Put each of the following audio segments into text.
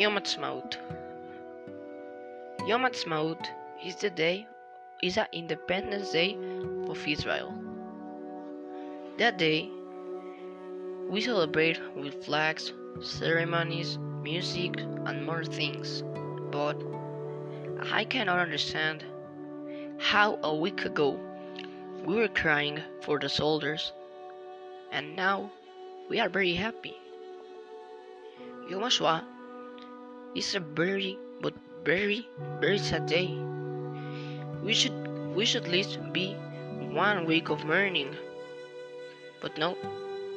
Yom Ha'atzmaut. Yom Ha'atzmaut is the day is the Independence Day of Israel. That day, we celebrate with flags, ceremonies, music, and more things. But I cannot understand how a week ago we were crying for the soldiers, and now we are very happy. Yom HaShoah is a very, but very, very sad day. We should, we should at least be one week of mourning. But no,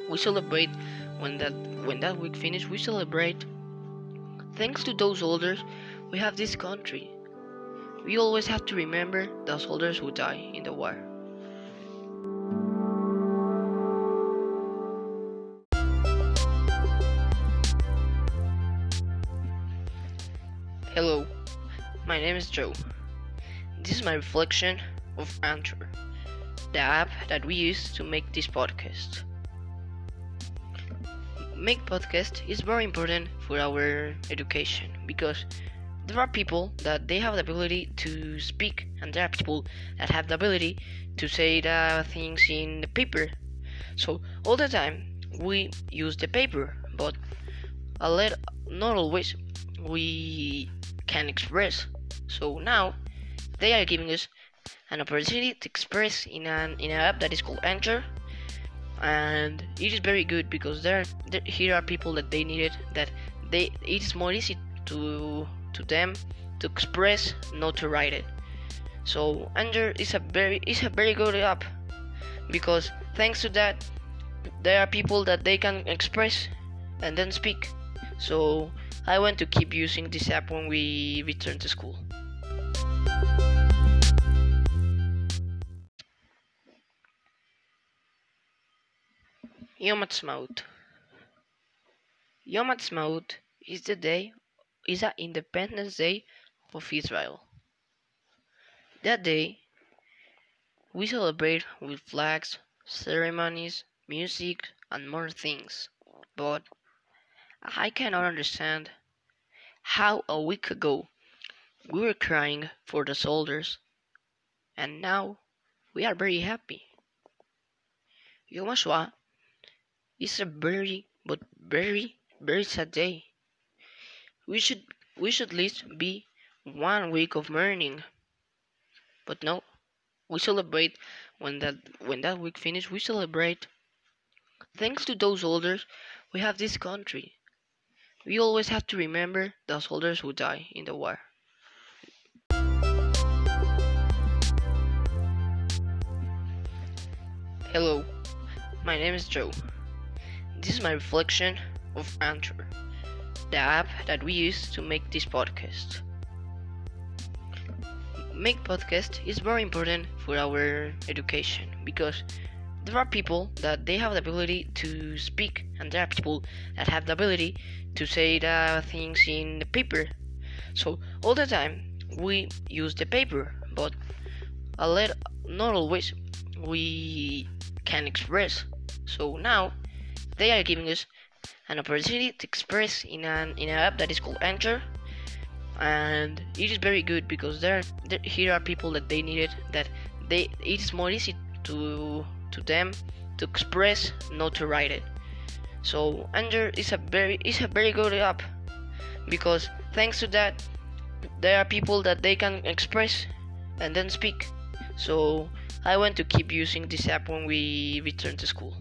we celebrate when that when that week finishes. We celebrate. Thanks to those soldiers, we have this country. We always have to remember the soldiers who die in the war. Hello, my name is Joe. This is my reflection of Anchor, the app that we use to make this podcast. Make podcast is very important for our education because there are people that they have the ability to speak and there are people that have the ability to say the things in the paper. So all the time we use the paper, but a lot not always we can express. So now they are giving us an opportunity to express in an in an app that is called Anchor, and it is very good because there, there here are people that they needed that they it is more easy to to them to express, not to write it. So Anchor is a very is a very good app because thanks to that there are people that they can express and then speak. So I want to keep using this app when we return to school. Yom Ha'atzmaut. Yom Ha'atzmaut is the day is the Independence Day of Israel. That day, we celebrate with flags, ceremonies, music, and more things. But I cannot understand how a week ago we were crying for the soldiers, and now we are very happy. Yom HaShoah is a very, but very, very sad day. We should, we should at least be one week of mourning. But no, we celebrate when that when that week finishes. We celebrate. Thanks to those soldiers, we have this country. We always have to remember the soldiers who die in the war. Hello, my name is Joe. This is my reflection of Anchor, the app that we use to make this podcast. Make podcast is very important for our education because there are people that they have the ability to speak and there are people that have the ability to say the things in the paper. So all the time we use the paper, but a lot not always we can express. So now they are giving us an opportunity to express in an in an app that is called Anchor, and it is very good because there, there here are people that they need it that they it is more easy to to them to express, not to write it. So Anchor is a very is a very good app because thanks to that there are people that they can express and then speak. So I want to keep using this app when we return to school.